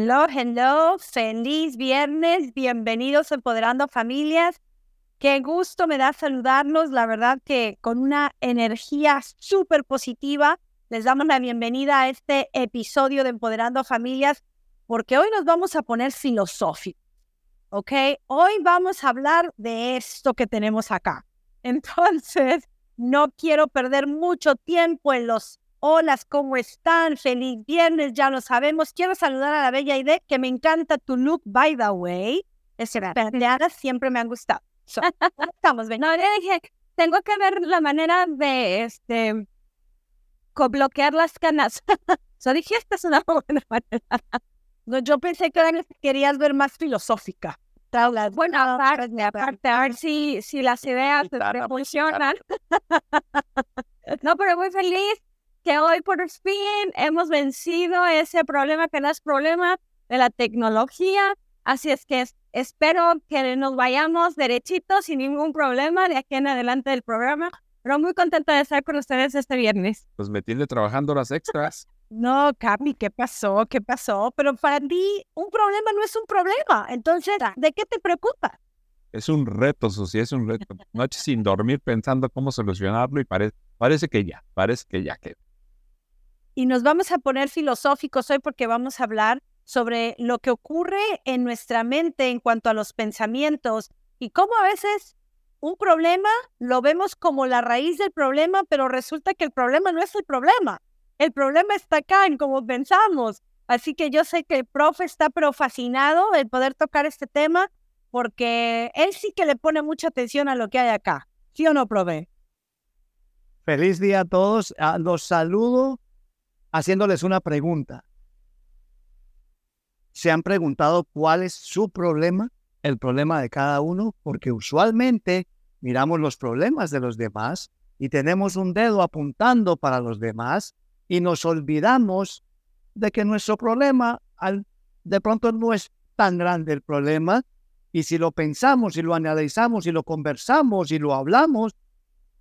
Hello, hello, feliz viernes, bienvenidos a Empoderando Familias. Qué gusto me da saludarlos, la verdad que con una energía súper positiva les damos la bienvenida a este episodio de Empoderando Familias porque hoy nos vamos a poner filosóficos, ¿ok? Hoy vamos a hablar de esto que tenemos acá. Entonces, no quiero perder mucho tiempo en los Hola, ¿cómo están? Feliz viernes, ya lo sabemos. Quiero saludar a la bella idea que me encanta tu look, by the way. Es plateadas siempre me han gustado. estamos bien. No, le dije, tengo que ver la manera de este bloquear las canas. so dije, esta es una buena manera. No, yo pensé que querías ver más filosófica. Bueno, aparte, aparte, a ver si, si las ideas funcionan. no, pero muy feliz que hoy por fin hemos vencido ese problema que no es problema de la tecnología. Así es que espero que nos vayamos derechitos sin ningún problema de aquí en adelante del programa. Pero muy contenta de estar con ustedes este viernes. Pues me tiene trabajando las extras. No, Capi, ¿qué pasó? ¿Qué pasó? Pero para ti un problema no es un problema. Entonces, ¿de qué te preocupa? Es un reto, Susi, es un reto. Noche sin dormir pensando cómo solucionarlo y parece que ya, parece que ya quedó. Y nos vamos a poner filosóficos hoy porque vamos a hablar sobre lo que ocurre en nuestra mente en cuanto a los pensamientos y cómo a veces un problema lo vemos como la raíz del problema, pero resulta que el problema no es el problema. El problema está acá en cómo pensamos. Así que yo sé que el profe está pero fascinado de poder tocar este tema porque él sí que le pone mucha atención a lo que hay acá. ¿Sí o no, profe? Feliz día a todos. Ah, los saludo haciéndoles una pregunta. ¿Se han preguntado cuál es su problema, el problema de cada uno? Porque usualmente miramos los problemas de los demás y tenemos un dedo apuntando para los demás y nos olvidamos de que nuestro problema al, de pronto no es tan grande el problema y si lo pensamos y lo analizamos y lo conversamos y lo hablamos,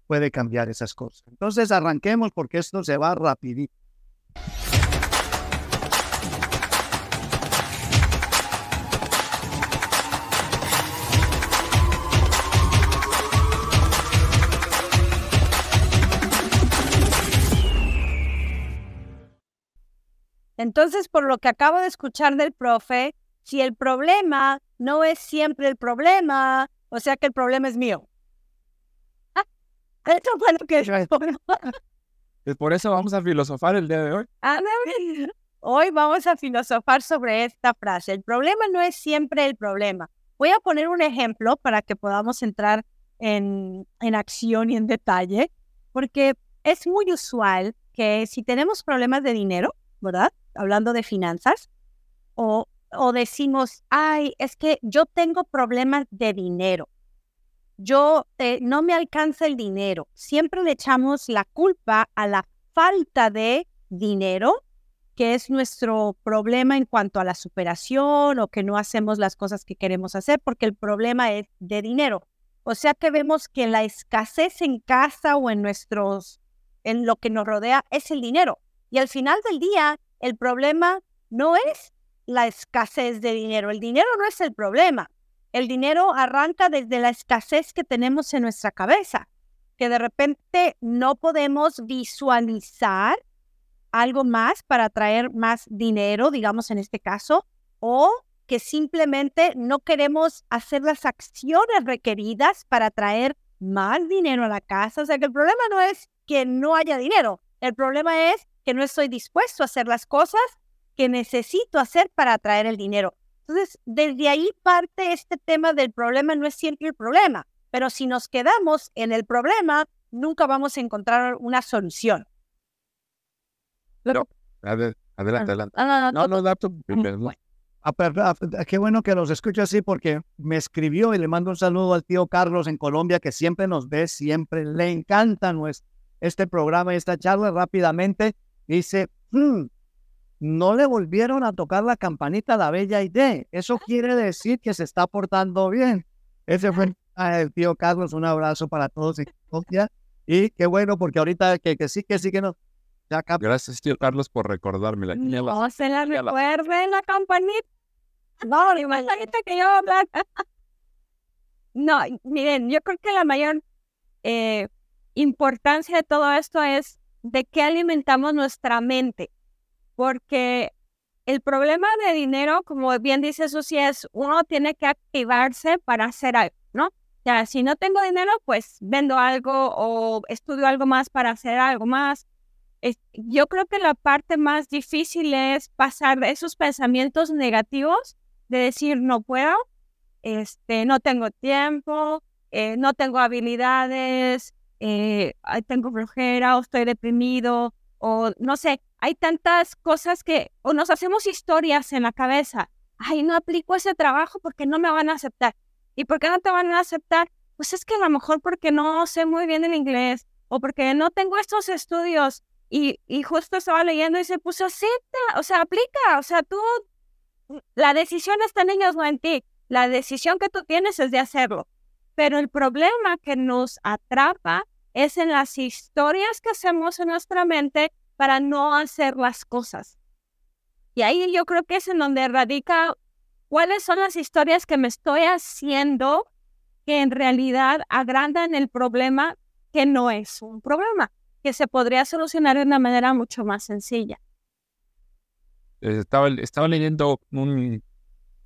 puede cambiar esas cosas. Entonces arranquemos porque esto se va rapidito. Entonces, por lo que acabo de escuchar del profe, si el problema no es siempre el problema, o sea que el problema es mío. Ah, eso fue lo que por eso vamos a filosofar el día de hoy. Ah, hoy vamos a filosofar sobre esta frase. El problema no es siempre el problema. Voy a poner un ejemplo para que podamos entrar en, en acción y en detalle, porque es muy usual que si tenemos problemas de dinero, ¿verdad? Hablando de finanzas, o, o decimos, ay, es que yo tengo problemas de dinero yo eh, no me alcanza el dinero. Siempre le echamos la culpa a la falta de dinero, que es nuestro problema en cuanto a la superación o que no hacemos las cosas que queremos hacer, porque el problema es de dinero. O sea que vemos que la escasez en casa o en nuestros, en lo que nos rodea es el dinero. Y al final del día, el problema no es la escasez de dinero. El dinero no es el problema. El dinero arranca desde la escasez que tenemos en nuestra cabeza, que de repente no podemos visualizar algo más para traer más dinero, digamos en este caso, o que simplemente no queremos hacer las acciones requeridas para traer más dinero a la casa. O sea que el problema no es que no haya dinero, el problema es que no estoy dispuesto a hacer las cosas que necesito hacer para atraer el dinero. Entonces, desde ahí parte este tema del problema no es siempre el problema, pero si nos quedamos en el problema, nunca vamos a encontrar una solución. Pero, adelante, adelante. Ah, no, no, no, no, Qué bueno que los escucho así porque me escribió y le mando un saludo al tío Carlos en Colombia que siempre nos ve, siempre le encanta nuestro, este programa y esta charla rápidamente. Dice, hmm, no le volvieron a tocar la campanita a la bella idea. Eso quiere decir que se está portando bien. Ese fue el tío Carlos. Un abrazo para todos Y qué bueno, porque ahorita que, que sí, que sí, que no. Gracias, tío Carlos, por recordármela. No se la recuerden la campanita. No, imagínate que yo hablar. No, miren, yo creo que la mayor eh, importancia de todo esto es de qué alimentamos nuestra mente. Porque el problema de dinero, como bien dice Susi, es uno tiene que activarse para hacer algo, ¿no? Sea, si no tengo dinero, pues vendo algo o estudio algo más para hacer algo más. yo creo que la parte más difícil es pasar esos pensamientos negativos de decir no puedo, este, no tengo tiempo, eh, no tengo habilidades, eh, tengo flojera o estoy deprimido o no sé, hay tantas cosas que o nos hacemos historias en la cabeza. Ay, no aplico ese trabajo porque no me van a aceptar. ¿Y por qué no te van a aceptar? Pues es que a lo mejor porque no sé muy bien el inglés o porque no tengo estos estudios. Y, y justo estaba leyendo y se puso, acepta, o sea, aplica, o sea, tú, la decisión está en ellos, no en ti. La decisión que tú tienes es de hacerlo. Pero el problema que nos atrapa es en las historias que hacemos en nuestra mente para no hacer las cosas. Y ahí yo creo que es en donde radica cuáles son las historias que me estoy haciendo que en realidad agrandan el problema que no es un problema, que se podría solucionar de una manera mucho más sencilla. Estaba, estaba leyendo un,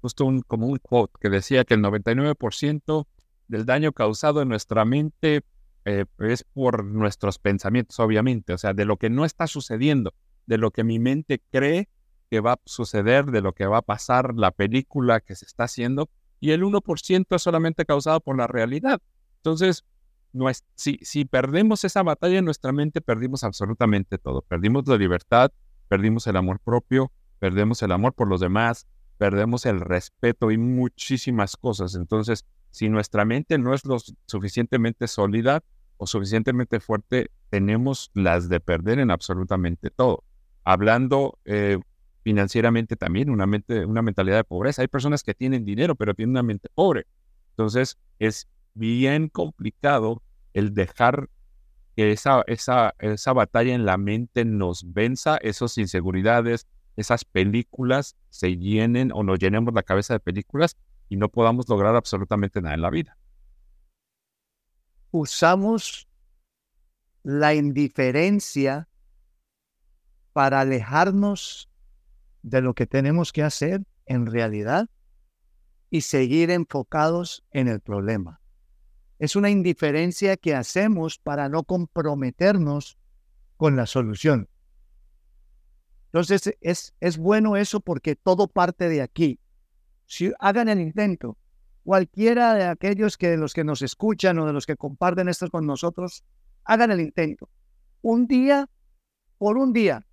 justo un, como un quote que decía que el 99% del daño causado en nuestra mente eh, es por nuestros pensamientos, obviamente, o sea, de lo que no está sucediendo, de lo que mi mente cree que va a suceder, de lo que va a pasar, la película que se está haciendo, y el 1% es solamente causado por la realidad. Entonces, si, si perdemos esa batalla en nuestra mente, perdimos absolutamente todo. Perdimos la libertad, perdimos el amor propio, perdemos el amor por los demás, perdemos el respeto y muchísimas cosas. Entonces, si nuestra mente no es lo suficientemente sólida o suficientemente fuerte, tenemos las de perder en absolutamente todo. Hablando eh, financieramente también, una, mente, una mentalidad de pobreza. Hay personas que tienen dinero, pero tienen una mente pobre. Entonces, es bien complicado el dejar que esa, esa, esa batalla en la mente nos venza, esas inseguridades, esas películas se llenen o nos llenemos la cabeza de películas y no podamos lograr absolutamente nada en la vida. Usamos la indiferencia para alejarnos de lo que tenemos que hacer en realidad y seguir enfocados en el problema. Es una indiferencia que hacemos para no comprometernos con la solución. Entonces es, es bueno eso porque todo parte de aquí si hagan el intento. Cualquiera de aquellos que los que nos escuchan o de los que comparten esto con nosotros, hagan el intento. Un día, por un día,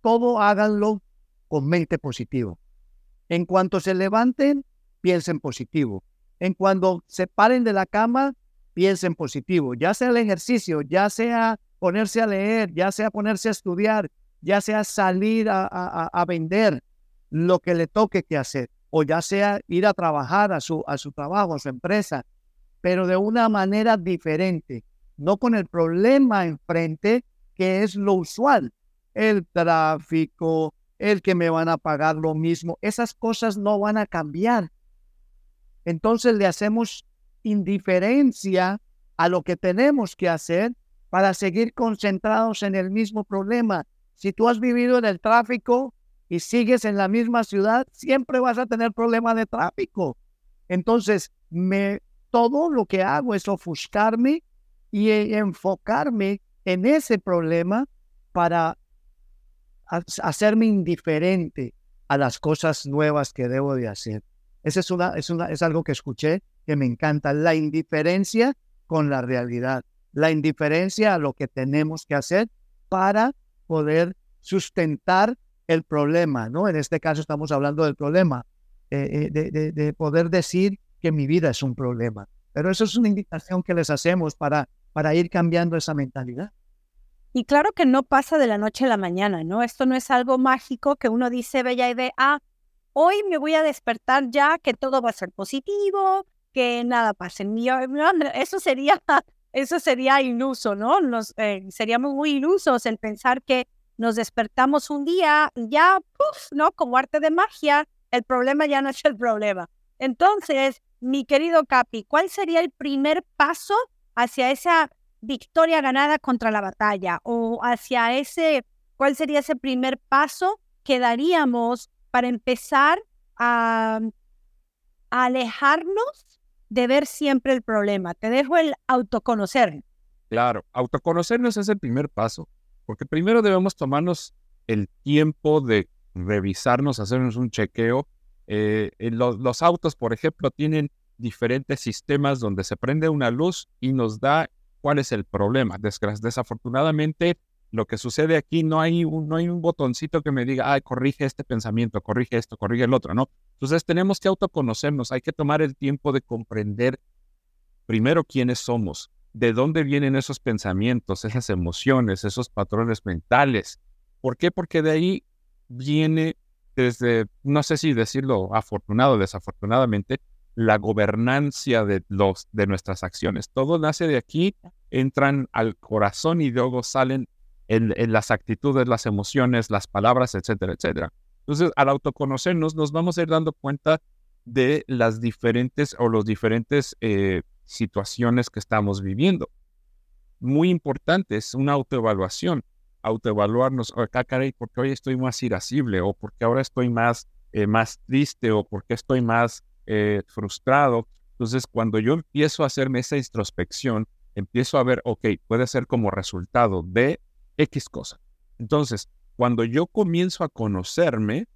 todo háganlo con mente positiva. En cuanto se levanten, piensen positivo. En cuanto se paren de la cama, piensen positivo. Ya sea el ejercicio, ya sea ponerse a leer, ya sea ponerse a estudiar, ya sea salir a, a vender, lo que le toque que hacer o ya sea ir a trabajar a su, a su trabajo, a su empresa, pero de una manera diferente, no con el problema enfrente que es lo usual, el tráfico, el que me van a pagar lo mismo, esas cosas no van a cambiar. Entonces le hacemos indiferencia a lo que tenemos que hacer para seguir concentrados en el mismo problema. Si tú has vivido en el tráfico, y sigues en la misma ciudad, siempre vas a tener problemas de tráfico. Entonces, me, todo lo que hago es ofuscarme y e, enfocarme en ese problema para hacerme indiferente a las cosas nuevas que debo de hacer. Esa es, una, es, una, es algo que escuché que me encanta, la indiferencia con la realidad, la indiferencia a lo que tenemos que hacer para poder sustentar el problema, ¿no? En este caso estamos hablando del problema, eh, eh, de, poder decir que mi vida es un problema. Pero eso es una invitación que les hacemos para, para ir cambiando esa mentalidad. Y claro que no pasa de la noche a la mañana, ¿no? Esto no es algo mágico que uno dice, bella ve, ah, hoy me voy a despertar ya, que todo va a ser positivo, que nada pase. Eso sería, eso sería iluso, ¿no? Nos, eh, seríamos muy ilusos en pensar que nos despertamos un día, ya, ¿no? Como arte de magia, el problema ya no es el problema. Entonces, mi querido Capi, ¿cuál sería el primer paso hacia esa victoria ganada contra la batalla? O hacia ese, ¿cuál sería ese primer paso que daríamos para empezar a, alejarnos de ver siempre el problema? Te dejo el autoconocer. Claro, autoconocernos es el primer paso, porque primero debemos tomarnos el tiempo de revisarnos, hacernos un chequeo. Eh, los autos, por ejemplo, tienen diferentes sistemas donde se prende una luz y nos da cuál es el problema. desafortunadamente, lo que sucede aquí no hay, un, no botoncito que me diga, ay, corrige este pensamiento, corrige esto, corrige el otro, ¿no? Entonces tenemos que autoconocernos, hay que tomar el tiempo de comprender primero quiénes somos, de dónde vienen esos pensamientos, esas emociones, esos patrones mentales. ¿Por qué? Porque de ahí viene desde, no sé si decirlo afortunado o desafortunadamente, la gobernancia de, los, de nuestras acciones. Todo nace de aquí, entran al corazón y luego salen en, las actitudes, las emociones, las palabras, etcétera, etcétera. Entonces, al autoconocernos, nos vamos a ir dando cuenta de las diferentes o los diferentes eh, situaciones que estamos viviendo. Muy importante es una autoevaluación, autoevaluarnos, acá caray, porque hoy estoy más irascible o porque ahora estoy más, eh, más triste o porque estoy más eh, frustrado. Entonces, cuando yo empiezo a hacerme esa introspección, empiezo a ver, ok, puede ser como resultado de X cosa. Entonces, cuando yo comienzo a conocerme,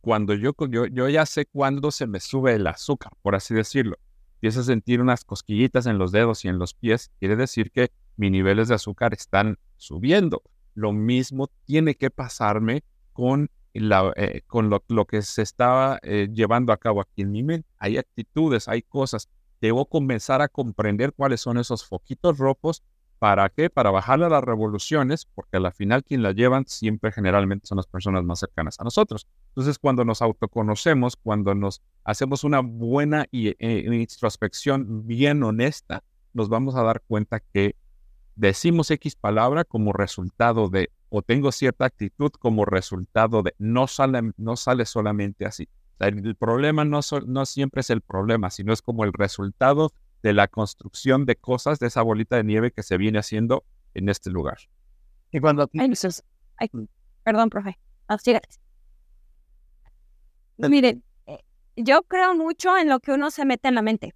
cuando yo, yo, yo ya sé cuándo se me sube el azúcar, por así decirlo, empiezo a sentir unas cosquillitas en los dedos y en los pies, quiere decir que mis niveles de azúcar están subiendo. Lo mismo tiene que pasarme con eh, con lo, que se estaba eh, llevando a cabo aquí en mi mente. Hay actitudes, hay cosas. Debo comenzar a comprender cuáles son esos foquitos rojos. ¿Para qué? Para bajar a las revoluciones, porque al final quien las llevan siempre generalmente son las personas más cercanas a nosotros. Entonces, cuando nos autoconocemos, cuando nos hacemos una buena y, eh, introspección bien honesta, nos vamos a dar cuenta que decimos X palabra como resultado de o tengo cierta actitud como resultado de no sale, no sale solamente así. el problema no, no siempre es el problema, sino es como el resultado de la construcción de cosas, de esa bolita de nieve que se viene haciendo en este lugar. Y cuando... perdón, profe. Miren, eh, yo creo mucho en lo que uno se mete en la mente.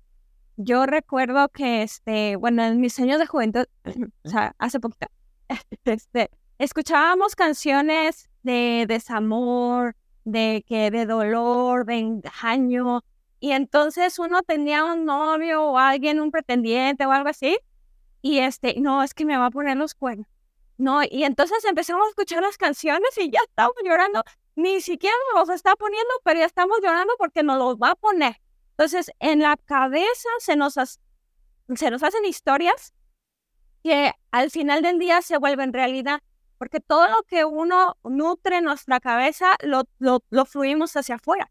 Yo recuerdo que, este, bueno, en mis años de juventud, o sea, hace poquito, este, escuchábamos canciones de desamor, de que de dolor, de engaño, y entonces uno tenía un novio o alguien, un pretendiente o algo así, y este, no, es que me va a poner los cuernos. No, y entonces empezamos a escuchar las canciones y ya estamos llorando. Ni siquiera nos los está poniendo, pero ya estamos llorando porque nos los va a poner. Entonces, en la cabeza se nos, se nos hacen historias que al final del día se vuelven realidad porque todo lo que uno nutre en nuestra cabeza lo, lo, fluimos hacia afuera.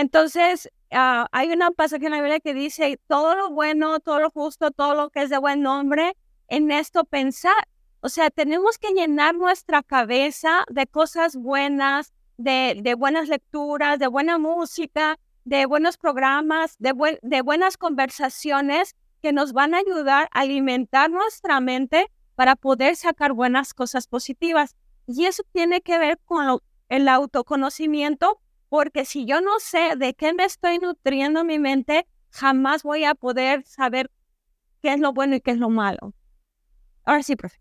Entonces, ah, hay una pasaje en la Biblia que dice, todo lo bueno, todo lo justo, todo lo que es de buen nombre, en esto pensar. O sea, tenemos que llenar nuestra cabeza de cosas buenas, de, buenas lecturas, de buena música, de buenos programas, de buenas conversaciones que nos van a ayudar a alimentar nuestra mente para poder sacar buenas cosas positivas. Y eso tiene que ver con el autoconocimiento, porque si yo no sé de qué me estoy nutriendo mi mente, jamás voy a poder saber qué es lo bueno y qué es lo malo. Ahora sí, profe.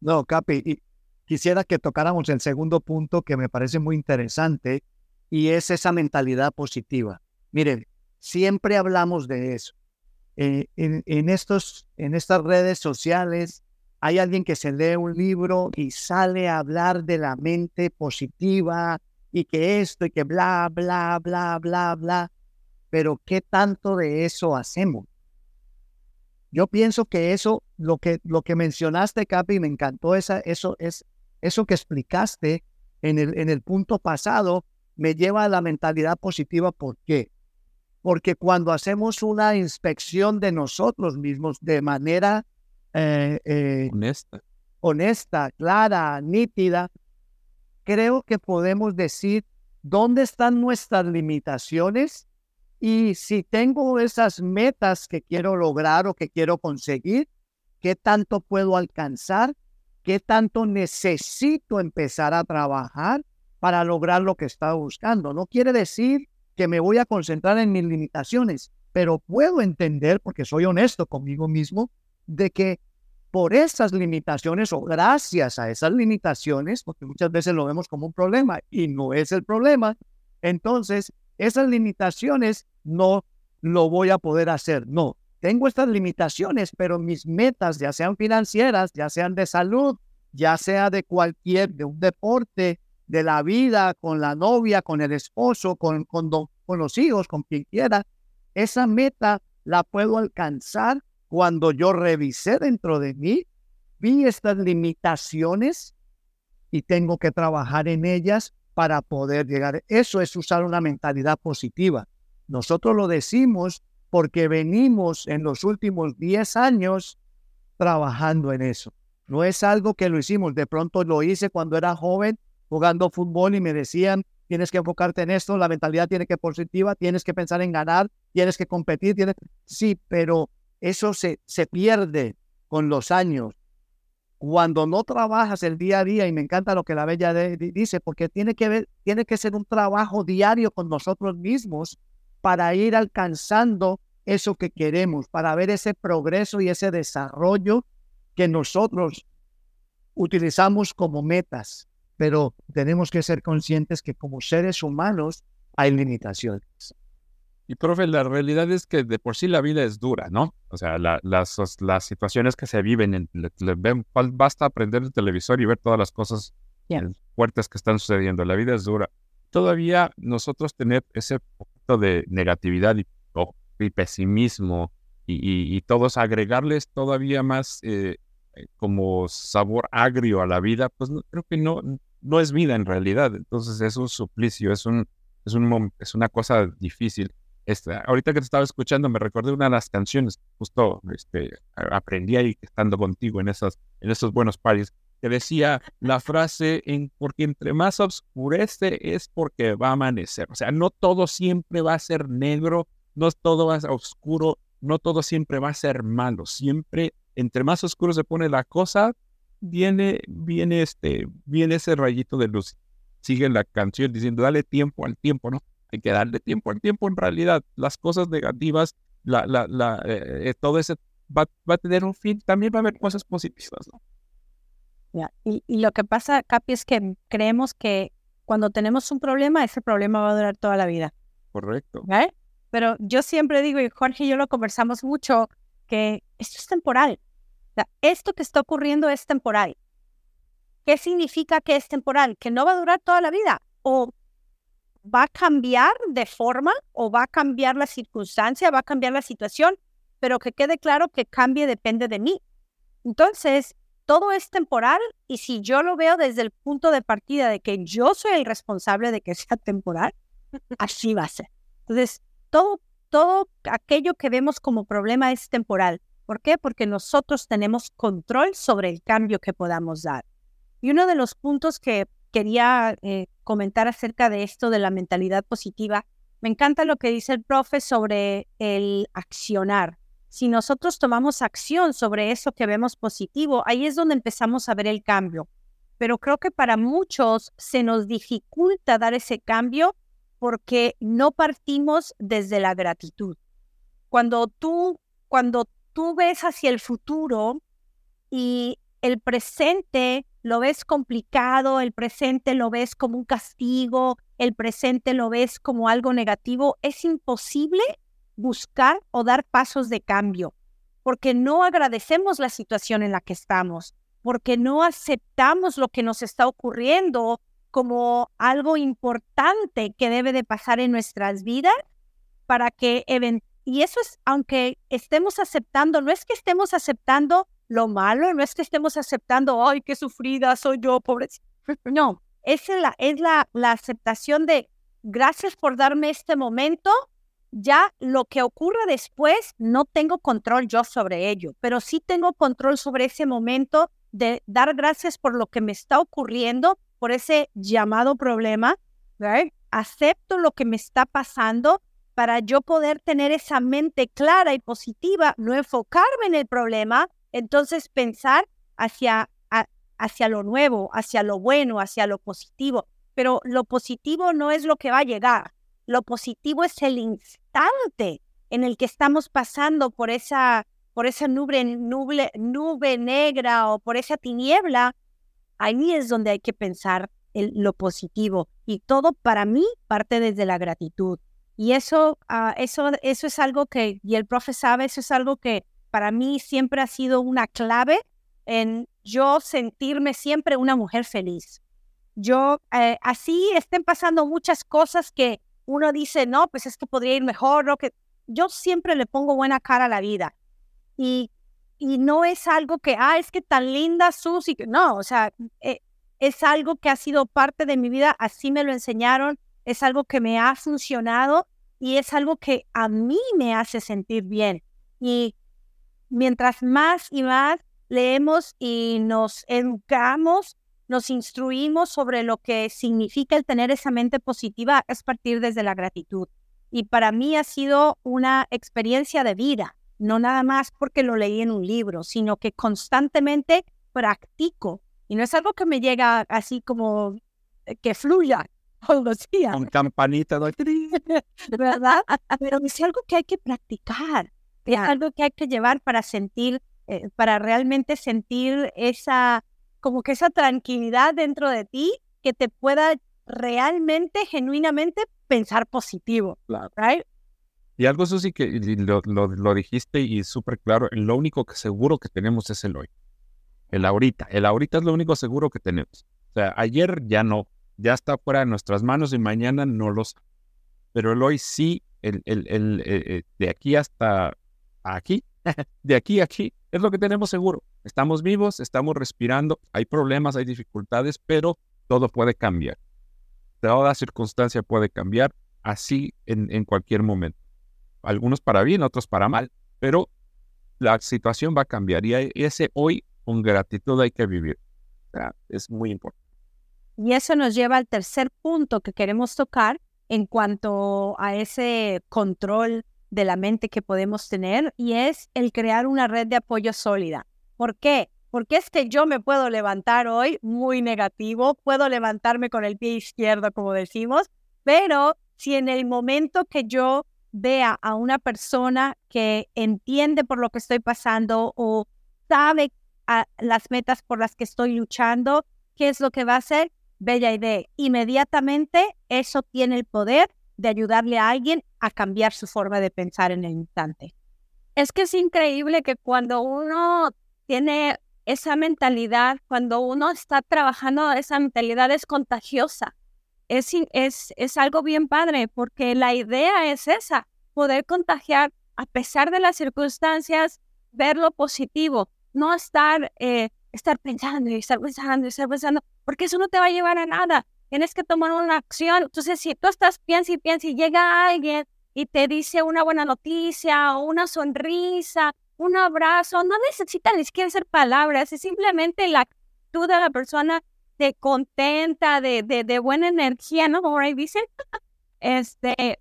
No, Capi, quisiera que tocáramos el segundo punto que me parece muy interesante y es esa mentalidad positiva. Miren, siempre hablamos de eso. Eh, en, estos, en estas redes sociales hay alguien que se lee un libro y sale a hablar de la mente positiva y que esto y que bla, bla, bla, bla, bla. Pero ¿qué tanto de eso hacemos? Yo pienso que eso, lo que, lo que mencionaste, Capi, me encantó esa, eso, es, eso que explicaste en el, en el punto pasado, me lleva a la mentalidad positiva. ¿Por qué? porque cuando hacemos una inspección de nosotros mismos de manera eh, eh, honesta. honesta, clara, nítida, creo que podemos decir dónde están nuestras limitaciones y si tengo esas metas que quiero lograr o que quiero conseguir, qué tanto puedo alcanzar, qué tanto necesito empezar a trabajar para lograr lo que estaba buscando. No quiere decir que me voy a concentrar en mis limitaciones, pero puedo entender, porque soy honesto conmigo mismo, de que por esas limitaciones o gracias a esas limitaciones, porque muchas veces lo vemos como un problema y no es el problema, entonces esas limitaciones no lo voy a poder hacer. No, tengo estas limitaciones, pero mis metas, ya sean financieras, ya sean de salud, ya sea de cualquier, de un deporte, de la vida, con la novia, con el esposo, con, con, con los hijos, con quien quiera, esa meta la puedo alcanzar cuando yo revisé dentro de mí, vi estas limitaciones y tengo que trabajar en ellas para poder llegar. Eso es usar una mentalidad positiva. Nosotros lo decimos porque venimos en los últimos 10 años trabajando en eso. No es algo que lo hicimos, de pronto lo hice cuando era joven jugando fútbol y me decían, tienes que enfocarte en esto, la mentalidad tiene que ser positiva, tienes que pensar en ganar, tienes que competir, tienes... sí, pero eso se, se pierde con los años cuando no trabajas el día a día, y me encanta lo que la Bella dice, porque tiene que, ver, tiene que ser un trabajo diario con nosotros mismos para ir alcanzando eso que queremos, para ver ese progreso y ese desarrollo que nosotros utilizamos como metas. Pero tenemos que ser conscientes que como seres humanos hay limitaciones. Y profe, la realidad es que de por sí la vida es dura, ¿no? O sea, las, las situaciones que se viven, en, basta aprender el televisor y ver todas las cosas fuertes que están sucediendo. La vida es dura. Todavía nosotros tener ese poquito de negatividad y, pesimismo y, todos agregarles todavía más eh, eh, como sabor agrio a la vida, pues creo que no, no es vida en realidad. Entonces es un suplicio, es, un, es, un, es una cosa difícil. Este, ahorita que te estaba escuchando me recordé una de las canciones, justo este, aprendí ahí estando contigo en esos buenos paris, que decía la frase, en, porque entre más oscurece es porque va a amanecer. O sea, no todo siempre va a ser negro, no todo va a ser oscuro, no todo siempre va a ser malo. Siempre, entre más oscuro se pone la cosa, viene, viene, este, viene ese rayito de luz. Sigue la canción diciendo, dale tiempo al tiempo, ¿no? Hay que darle tiempo al tiempo en realidad. Las cosas negativas, la, la, la, eh, eh, todo ese va, va, a tener un fin, también va a haber cosas positivas. ¿no? y, y, lo que pasa, Capi, es que creemos que cuando tenemos un problema, ese problema va a durar toda la vida. Correcto. Pero yo siempre digo, y Jorge y yo lo conversamos mucho, que esto es temporal. O sea, esto que está ocurriendo es temporal. ¿Qué significa que es temporal? Que no va a durar toda la vida. O va a cambiar de forma o va a cambiar la circunstancia, va a cambiar la situación, pero que quede claro que cambie depende de mí. Entonces, todo es temporal y si yo lo veo desde el punto de partida de que yo soy el responsable de que sea temporal, así va a ser. Entonces, todo, todo aquello que vemos como problema es temporal. ¿Por qué? Porque nosotros tenemos control sobre el cambio que podamos dar. Y uno de los puntos que quería eh, comentar acerca de esto de la mentalidad positiva. Me encanta lo que dice el profe sobre el accionar. Si nosotros tomamos acción sobre eso que vemos positivo, ahí es donde empezamos a ver el cambio. Pero creo que para muchos se nos dificulta dar ese cambio porque no partimos desde la gratitud. Cuando tú, cuando tú ves hacia el futuro y el presente lo ves complicado, el presente lo ves como un castigo, el presente lo ves como algo negativo, es imposible buscar o dar pasos de cambio, porque no agradecemos la situación en la que estamos, porque no aceptamos lo que nos está ocurriendo como algo importante que debe de pasar en nuestras vidas para que y eso es aunque estemos aceptando, no es que estemos aceptando lo malo no es que estemos aceptando, ay, qué sufrida soy yo, pobre. No, es, la, es la, la aceptación de gracias por darme este momento. Ya lo que ocurra después, no tengo control yo sobre ello, pero sí tengo control sobre ese momento de dar gracias por lo que me está ocurriendo, por ese llamado problema, acepto lo que me está pasando para yo poder tener esa mente clara y positiva, no enfocarme en el problema, entonces pensar hacia, hacia lo nuevo, hacia lo bueno, hacia lo positivo. Pero lo positivo no es lo que va a llegar, lo positivo es el instante en el que estamos pasando por esa, por esa nube, nube, nube negra o por esa tiniebla. Ahí es donde hay que pensar en lo positivo. Y todo para mí parte desde la gratitud. Y eso, ah, eso, eso es algo que, y el profe sabe, eso es algo que para mí siempre ha sido una clave en yo sentirme siempre una mujer feliz. Yo, eh, así estén pasando muchas cosas que uno dice, no, pues es que podría ir mejor, ¿no? que yo siempre le pongo buena cara a la vida. Y, y no es algo que, ah, es que tan linda Susi, no, o sea, eh, es algo que ha sido parte de mi vida, así me lo enseñaron, es algo que me ha funcionado y es algo que a mí me hace sentir bien. Y mientras más y más leemos y nos educamos, nos instruimos sobre lo que significa el tener esa mente positiva, es partir desde la gratitud. Y para mí ha sido una experiencia de vida, no nada más porque lo leí en un libro, sino que constantemente practico. Y no es algo que me llega así como eh, que fluya, todos los días. Con campanita, ¿verdad? Pero es algo que hay que practicar, es algo que hay que llevar para sentir, eh, para realmente sentir esa, como que esa tranquilidad dentro de ti que te pueda realmente, genuinamente pensar positivo. Right? Y algo, Susi, que lo, lo, dijiste y súper claro, lo único que seguro que tenemos es el hoy. El ahorita. El ahorita es lo único seguro que tenemos. O sea, ayer ya no, ya está fuera de nuestras manos y mañana no lo. Pero el hoy sí, el, el, el, eh, eh, de aquí hasta aquí, de aquí a aquí, es lo que tenemos seguro. Estamos vivos, estamos respirando, hay problemas, hay dificultades, pero todo puede cambiar. Toda circunstancia puede cambiar así en, en cualquier momento. Algunos para bien, otros para mal, pero la situación va a cambiar y ese hoy con gratitud hay que vivir. es muy importante. Y eso nos lleva al tercer punto que queremos tocar en cuanto a ese control de la mente que podemos tener y es el crear una red de apoyo sólida. ¿Por qué? Porque es que yo me puedo levantar hoy muy negativo, puedo levantarme con el pie izquierdo, como decimos, pero si en el momento que yo vea a una persona que entiende por lo que estoy pasando o sabe las metas por las que estoy luchando, ¿qué es lo que va a hacer? bella idea. Inmediatamente eso tiene el poder de ayudarle a alguien a cambiar su forma de pensar en el instante. Es que es increíble que cuando uno tiene esa mentalidad, cuando uno está trabajando, esa mentalidad es contagiosa. Es, es, es algo bien padre porque la idea es esa, poder contagiar a pesar de las circunstancias, ver lo positivo, no estar, eh, estar pensando y estar pensando y estar pensando, porque eso no te va a llevar a nada. Tienes que tomar una acción. Entonces, si tú estás piensa y piensa y llega alguien y te dice una buena noticia o una sonrisa, un abrazo, no necesita ni siquiera ser palabras, es simplemente la actitud de la persona de contenta, de, de, buena energía, ¿no? Como ahí dicen, este,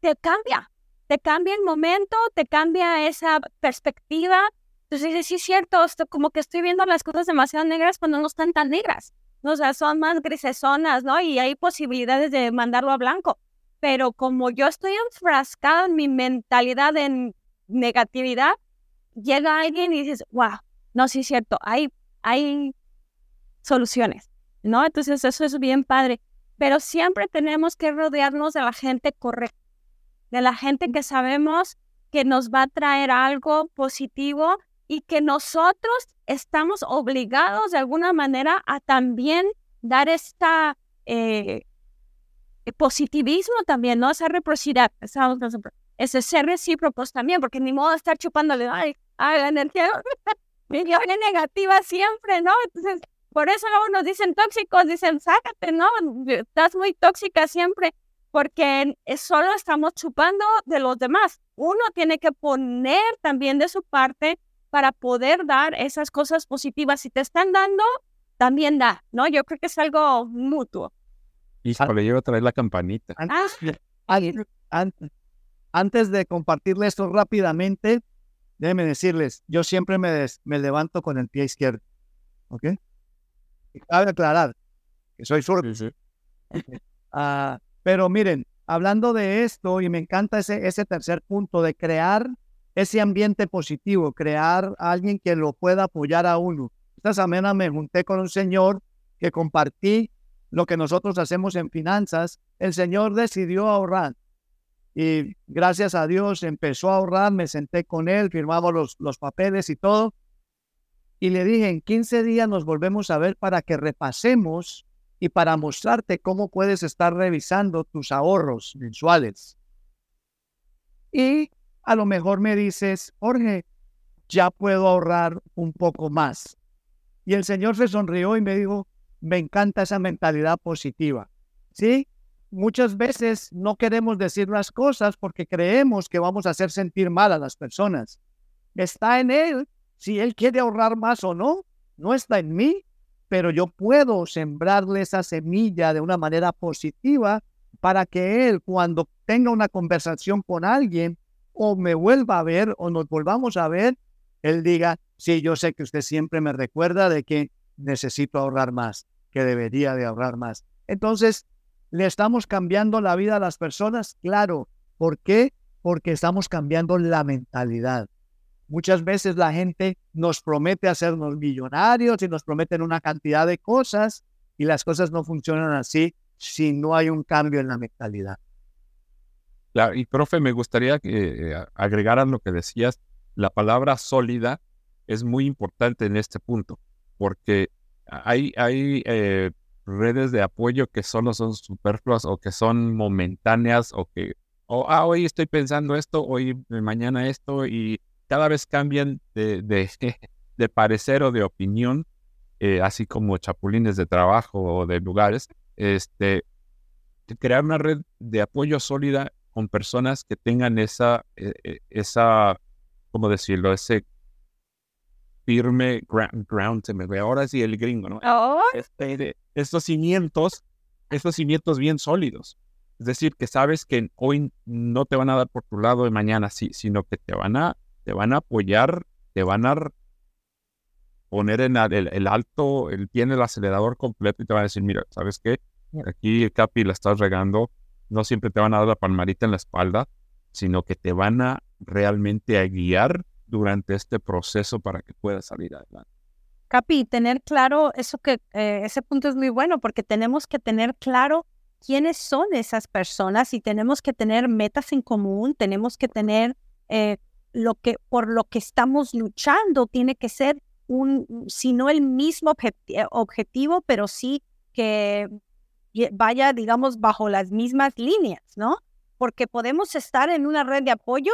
te cambia, te cambia el momento, te cambia esa perspectiva, entonces sí es cierto, como que estoy viendo las cosas demasiado negras cuando no están tan negras. O sea, son más grisesonas, ¿no? Y hay posibilidades de mandarlo a blanco. Pero como yo estoy enfrascada en mi mentalidad en negatividad, llega alguien y dices, wow, no, sí es cierto, hay, hay soluciones, ¿no? Entonces eso es bien padre. Pero siempre tenemos que rodearnos de la gente correcta, de la gente que sabemos que nos va a traer algo positivo y que nosotros estamos obligados de alguna manera a también dar esta eh, positivismo también, ¿no? Esa reciprocidad, ese ser recíprocos también, porque ni modo de estar chupándole, ay, ay la energía negativa siempre, ¿no? Entonces, por eso luego nos dicen tóxicos, dicen, sácate, ¿no? Estás muy tóxica siempre, porque solo estamos chupando de los demás. Uno tiene que poner también de su parte para poder dar esas cosas positivas. Si te están dando, también da, ¿no? Yo creo que es algo mutuo. le llevo a traer la campanita. Antes, ah. antes de compartirle esto rápidamente, déjenme decirles, yo siempre me, me levanto con el pie izquierdo. ¿Ok? Y cabe aclarar que soy zurdo. Ah, pero miren, hablando de esto, y me encanta ese, ese tercer punto de crear ese ambiente positivo, crear a alguien que lo pueda apoyar a uno. Esta semana me junté con un señor que compartí lo que nosotros hacemos en finanzas. El señor decidió ahorrar y gracias a Dios empezó a ahorrar, me senté con él, firmamos los, los papeles y todo. Y le dije, en 15 días nos volvemos a ver para que repasemos y para mostrarte cómo puedes estar revisando tus ahorros mensuales. Y a lo mejor me dices, Jorge, ya puedo ahorrar un poco más. Y el Señor se sonrió y me dijo, me encanta esa mentalidad positiva. ¿Sí? muchas veces no queremos decir las cosas porque creemos que vamos a hacer sentir mal a las personas. Está en Él si Él quiere ahorrar más o no. No está en mí, pero yo puedo sembrarle esa semilla de una manera positiva para que Él cuando tenga una conversación con alguien o me vuelva a ver o nos volvamos a ver, Él diga, sí, yo sé que usted siempre me recuerda de que necesito ahorrar más, que debería de ahorrar más. Entonces, ¿Le estamos cambiando la vida a las personas? Claro. ¿Por qué? Porque estamos cambiando la mentalidad. Muchas veces la gente nos promete hacernos millonarios y nos prometen una cantidad de cosas y las cosas no funcionan así si no hay un cambio en la mentalidad. Claro, y profe, me gustaría que eh, lo que decías. La palabra sólida es muy importante en este punto, porque hay, hay eh, redes de apoyo que solo son superfluas o que son momentáneas o que, ah, hoy estoy pensando esto, hoy, mañana esto, y cada vez cambian de, de, de parecer o de opinión, eh, así como chapulines de trabajo o de lugares, este, crear una red de apoyo sólida con personas que tengan esa, e, e, esa, ¿cómo decirlo? Ese firme ground, se me ve ahora sí el gringo, ¿no? Este, estos cimientos, estos cimientos bien sólidos. Es decir, que sabes que hoy no te van a dar por tu lado de mañana, sí, sino que te van a, te van a apoyar, te van a poner en el, alto, el pie en el acelerador completo y te van a decir, mira, ¿sabes qué? Aquí, Capi, la estás regando. No siempre te van a dar la palmarita en la espalda, sino que te van a realmente a guiar durante este proceso para que puedas salir adelante. Capi, tener claro eso que eh, ese punto es muy bueno porque tenemos que tener claro quiénes son esas personas y tenemos que tener metas en común, tenemos que tener eh, lo que por lo que estamos luchando tiene que ser un, si no el mismo objetivo, pero sí que vaya, digamos, bajo las mismas líneas, ¿no? Porque podemos estar en una red de apoyo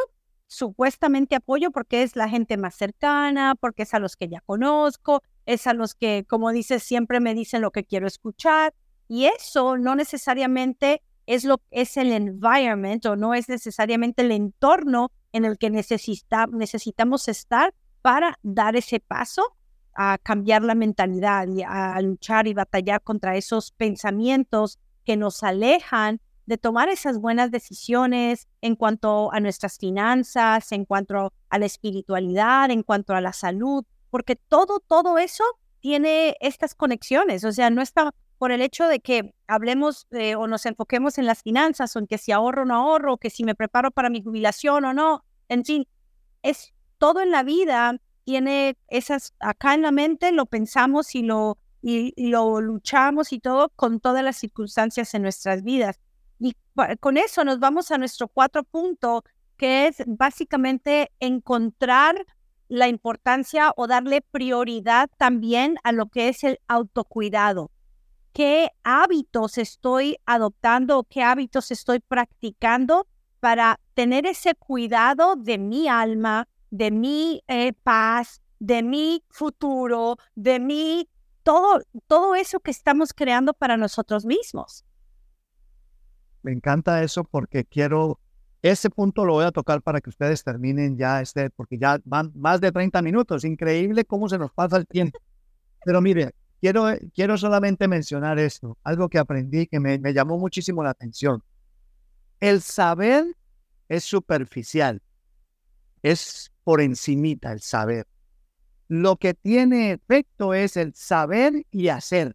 supuestamente apoyo porque es la gente más cercana, porque es a los que ya conozco, es a los que, como dices, siempre me dicen lo que quiero escuchar. Y eso no necesariamente es lo es el environment o no es necesariamente el entorno en el que necesita, necesitamos estar para dar ese paso a cambiar la mentalidad y a luchar y batallar contra esos pensamientos que nos alejan de tomar esas buenas decisiones en cuanto a nuestras finanzas, en cuanto a la espiritualidad, en cuanto a la salud, porque todo, todo eso tiene estas conexiones, o sea, no está por el hecho de que hablemos o nos enfoquemos en las finanzas o en que si ahorro o no ahorro, que si me preparo para mi jubilación o no, en fin, es todo en la vida tiene esas, acá en la mente lo pensamos y lo, y lo luchamos y todo con todas las circunstancias en nuestras vidas. Y con eso nos vamos a nuestro cuatro punto, que es básicamente encontrar la importancia o darle prioridad también a lo que es el autocuidado. ¿Qué hábitos estoy adoptando o qué hábitos estoy practicando para tener ese cuidado de mi alma, de mi eh, paz, de mi futuro, de mi todo, todo eso que estamos creando para nosotros mismos? Me encanta eso porque quiero ese punto lo voy a tocar para que ustedes terminen ya este, porque ya van más de 30 minutos. Increíble cómo se nos pasa el tiempo. Pero mire, quiero, quiero solamente mencionar esto, algo que aprendí que me, me llamó muchísimo la atención. El saber es superficial, es por encimita el saber. Lo que tiene efecto es el saber y hacer.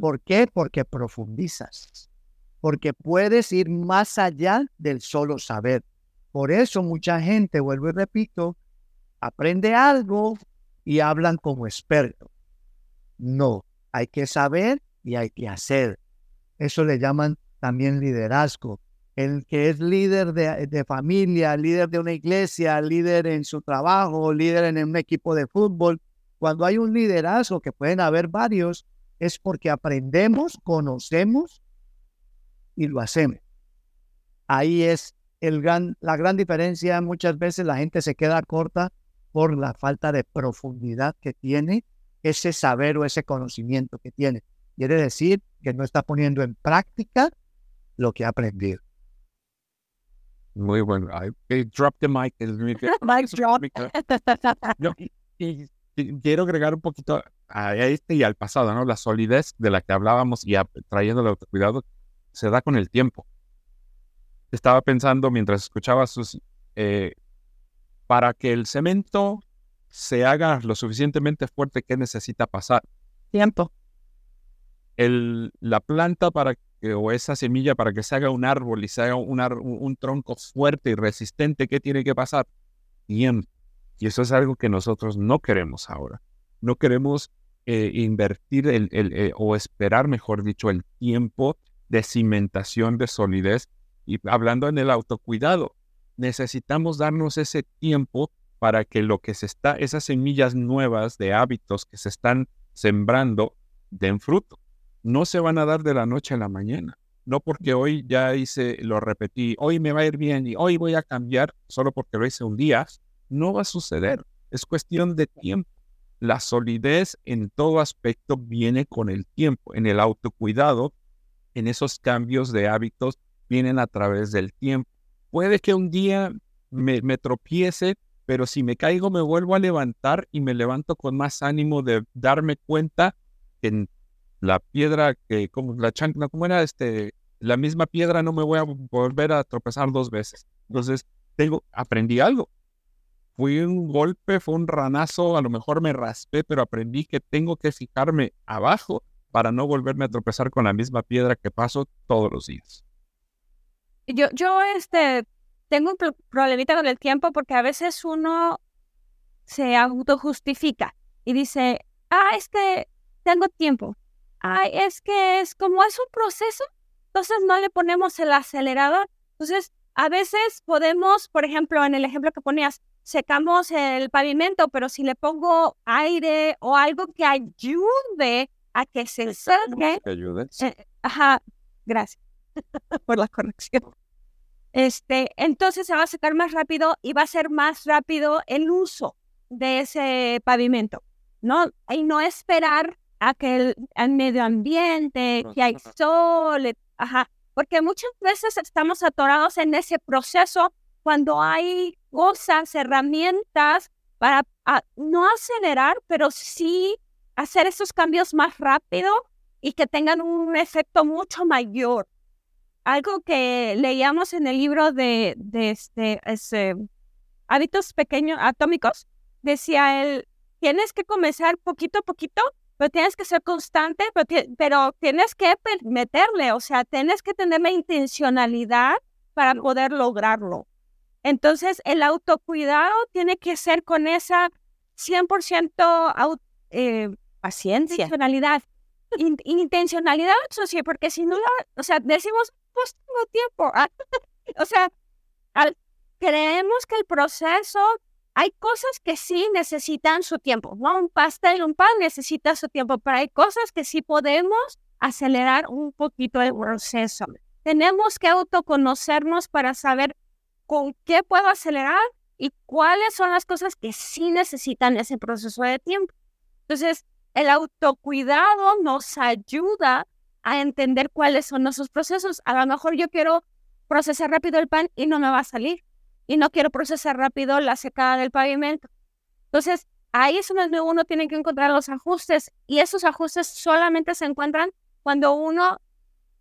¿Por qué? Porque profundizas, porque puedes ir más allá del solo saber. Por eso mucha gente, vuelvo y repito, aprende algo y hablan como experto. No, hay que saber y hay que hacer. Eso le llaman también liderazgo. El que es líder de, de, familia, líder de una iglesia, líder en su trabajo, líder en un equipo de fútbol. Cuando hay un liderazgo, que pueden haber varios, es porque aprendemos, conocemos y lo hacemos. Ahí es el gran, la gran diferencia. Muchas veces la gente se queda corta por la falta de profundidad que tiene ese saber o ese conocimiento que tiene. Quiere decir que no está poniendo en práctica lo que ha aprendido. Muy bueno. I, drop the mic. mic drop. y, quiero agregar un poquito a este y al pasado, ¿no? La solidez de la que hablábamos y trayendo el autocuidado se da con el tiempo. Estaba pensando mientras escuchaba sus... Eh, para que el cemento se haga lo suficientemente fuerte, ¿qué necesita pasar? Tiempo. El, la planta para que, o esa semilla para que se haga un árbol y se haga un, un tronco fuerte y resistente, ¿qué tiene que pasar? Tiempo. Y eso es algo que nosotros no queremos ahora. No queremos eh, invertir el, eh, o esperar, mejor dicho, el tiempo de cimentación, de solidez. Y hablando en el autocuidado, necesitamos darnos ese tiempo para que lo que se está, esas semillas nuevas de hábitos que se están sembrando, den fruto. No se van a dar de la noche a la mañana. No porque hoy ya hice, lo repetí, hoy me va a ir bien y hoy voy a cambiar solo porque lo hice un día, no va a suceder. Es cuestión de tiempo. La solidez en todo aspecto viene con el tiempo. En el autocuidado, en esos cambios de hábitos, vienen a través del tiempo. Puede que un día me, tropiece, pero si me caigo me vuelvo a levantar y me levanto con más ánimo de darme cuenta que en la piedra que, como la chancla, como era este, la misma piedra no me voy a volver a tropezar dos veces. Entonces, tengo, aprendí algo fue un golpe, fue un ranazo, a lo mejor me raspé, pero aprendí que tengo que fijarme abajo para no volverme a tropezar con la misma piedra que paso todos los días. Yo, yo este, tengo un problemita con el tiempo porque a veces uno se autojustifica y dice, ah, es que tengo tiempo. Ay, es que es como es un proceso, entonces no le ponemos el acelerador. Entonces, a veces podemos, por ejemplo, en el ejemplo que ponías, secamos el pavimento, pero si le pongo aire o algo que ayude a que se seque. Que ayude. Eh, ajá, gracias por la corrección. Este, entonces se va a secar más rápido y va a ser más rápido el uso de ese pavimento, ¿no? Y no esperar a que el, medio ambiente, que hay sol, ajá, porque muchas veces estamos atorados en ese proceso cuando hay cosas, herramientas para ah, no acelerar, pero sí hacer esos cambios más rápido y que tengan un efecto mucho mayor. Algo que leíamos en el libro de, de este, ese, hábitos pequeños atómicos, decía él, tienes que comenzar poquito a poquito, pero tienes que ser constante, pero, pero tienes que meterle, o sea, tienes que tener la intencionalidad para poder lograrlo. Entonces, el autocuidado tiene que ser con esa 100% eh, paciencia, intencionalidad. intencionalidad, sí, porque si no, o sea, decimos, pues tengo tiempo. O sea, creemos que el proceso, hay cosas que sí necesitan su tiempo. ¿no? Un pastel, un pan necesita su tiempo, pero hay cosas que sí podemos acelerar un poquito el proceso. Tenemos que autoconocernos para saber con qué puedo acelerar y cuáles son las cosas que sí necesitan ese proceso de tiempo. Entonces, el autocuidado nos ayuda a entender cuáles son nuestros procesos. A lo mejor yo quiero procesar rápido el pan y no me va a salir. Y no quiero procesar rápido la secada del pavimento. Entonces, ahí es donde uno tiene que encontrar los ajustes y esos ajustes solamente se encuentran cuando uno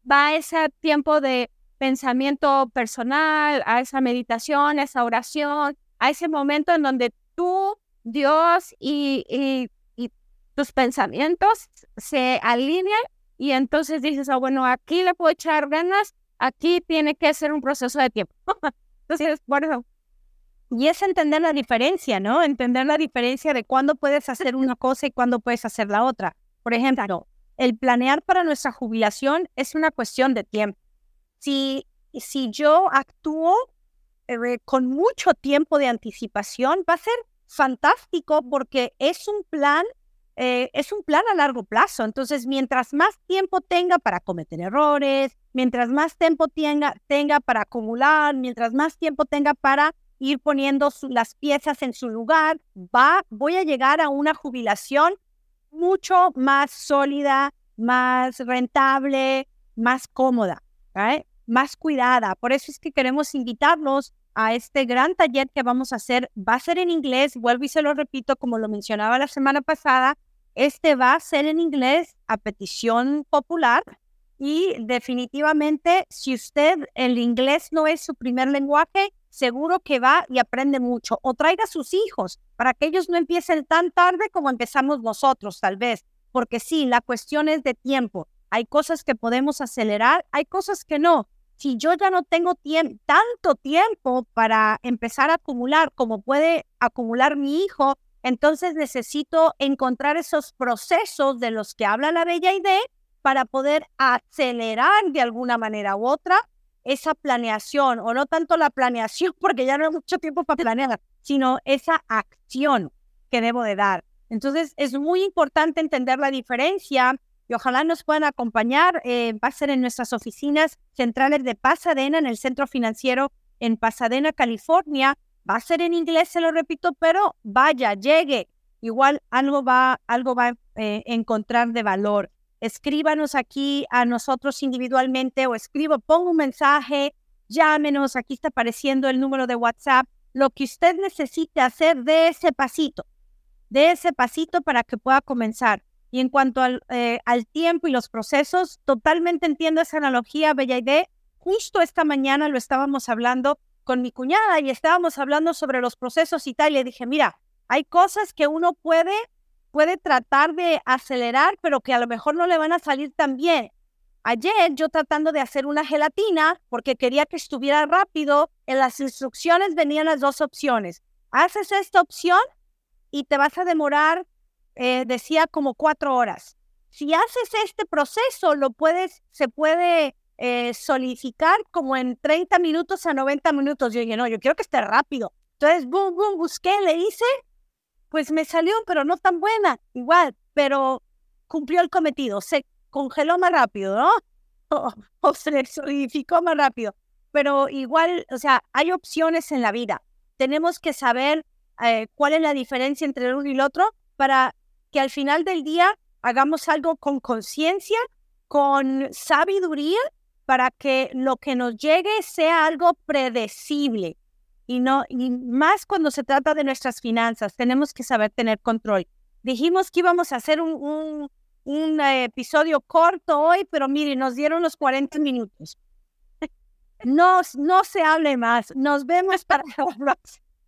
va a ese tiempo de pensamiento personal, a esa meditación, a esa oración, a ese momento en donde tú, Dios y, y, tus pensamientos se alinean y entonces dices, oh, bueno, aquí le puedo echar ganas, aquí tiene que ser un proceso de tiempo. entonces, bueno, y es entender la diferencia, ¿no? Entender la diferencia de cuándo puedes hacer una cosa y cuándo puedes hacer la otra. Por ejemplo, el planear para nuestra jubilación es una cuestión de tiempo. Si, si yo actúo eh, con mucho tiempo de anticipación, va a ser fantástico porque es un plan, eh, es un plan a largo plazo. Entonces, mientras más tiempo tenga para cometer errores, mientras más tiempo tenga, tenga para acumular, mientras más tiempo tenga para ir poniendo las piezas en su lugar, va, voy a llegar a una jubilación mucho más sólida, más rentable, más cómoda, más cuidada. Por eso es que queremos invitarlos a este gran taller que vamos a hacer. Va a ser en inglés, vuelvo y se lo repito, como lo mencionaba la semana pasada, este va a ser en inglés a petición popular y definitivamente si usted el inglés no es su primer lenguaje, seguro que va y aprende mucho. O traiga a sus hijos para que ellos no empiecen tan tarde como empezamos nosotros, tal vez. Porque sí, la cuestión es de tiempo. Hay cosas que podemos acelerar, hay cosas que no. Si yo ya no tengo tanto tiempo para empezar a acumular como puede acumular mi hijo, entonces necesito encontrar esos procesos de los que habla la bella idea para poder acelerar de alguna manera u otra esa planeación, o no tanto la planeación, porque ya no hay mucho tiempo para planear, sino esa acción que debo de dar. Entonces, es muy importante entender la diferencia y ojalá nos puedan acompañar. Eh, va a ser en nuestras oficinas centrales de Pasadena, en el centro financiero en Pasadena, California. Va a ser en inglés, se lo repito, pero vaya, llegue. Igual algo va, algo va a eh, encontrar de valor escríbanos aquí a nosotros individualmente o escribo, pongo un mensaje, llámenos, aquí está apareciendo el número de WhatsApp, lo que usted necesite hacer de ese pasito, de ese pasito para que pueda comenzar. Y en cuanto al, eh, al tiempo y los procesos, totalmente entiendo esa analogía, Bella Idea. Justo esta mañana lo estábamos hablando con mi cuñada y estábamos hablando sobre los procesos y tal. Y le dije, mira, hay cosas que uno puede puede tratar de acelerar, pero que a lo mejor no le van a salir tan bien. Ayer yo tratando de hacer una gelatina porque quería que estuviera rápido, en las instrucciones venían las dos opciones. Haces esta opción y te vas a demorar, eh, decía, como cuatro horas. Si haces este proceso, lo puedes, se puede eh, solidificar como en 30 minutos a 90 minutos. Yo dije, no, yo quiero que esté rápido. Entonces, boom, boom, busqué, le hice pues me salió, pero no tan buena, igual, pero cumplió el cometido, se congeló más rápido, ¿no? O, se solidificó más rápido. Pero igual, o sea, hay opciones en la vida. Tenemos que saber eh, cuál es la diferencia entre uno y el otro para que al final del día hagamos algo con conciencia, con sabiduría, para que lo que nos llegue sea algo predecible, y no y más cuando se trata de nuestras finanzas, tenemos que saber tener control. Dijimos que íbamos a hacer un, un, eh, episodio corto hoy, pero mire, nos dieron los 40 minutos. No, no se hable más. Nos vemos para la.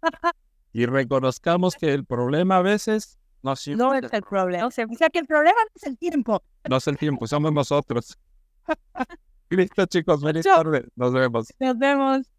Y reconozcamos que el problema a veces no, no es el problema. O sea, que el problema no es el tiempo. No es el tiempo, somos nosotros. Listo, chicos. Feliz tarde. Nos vemos. Nos vemos.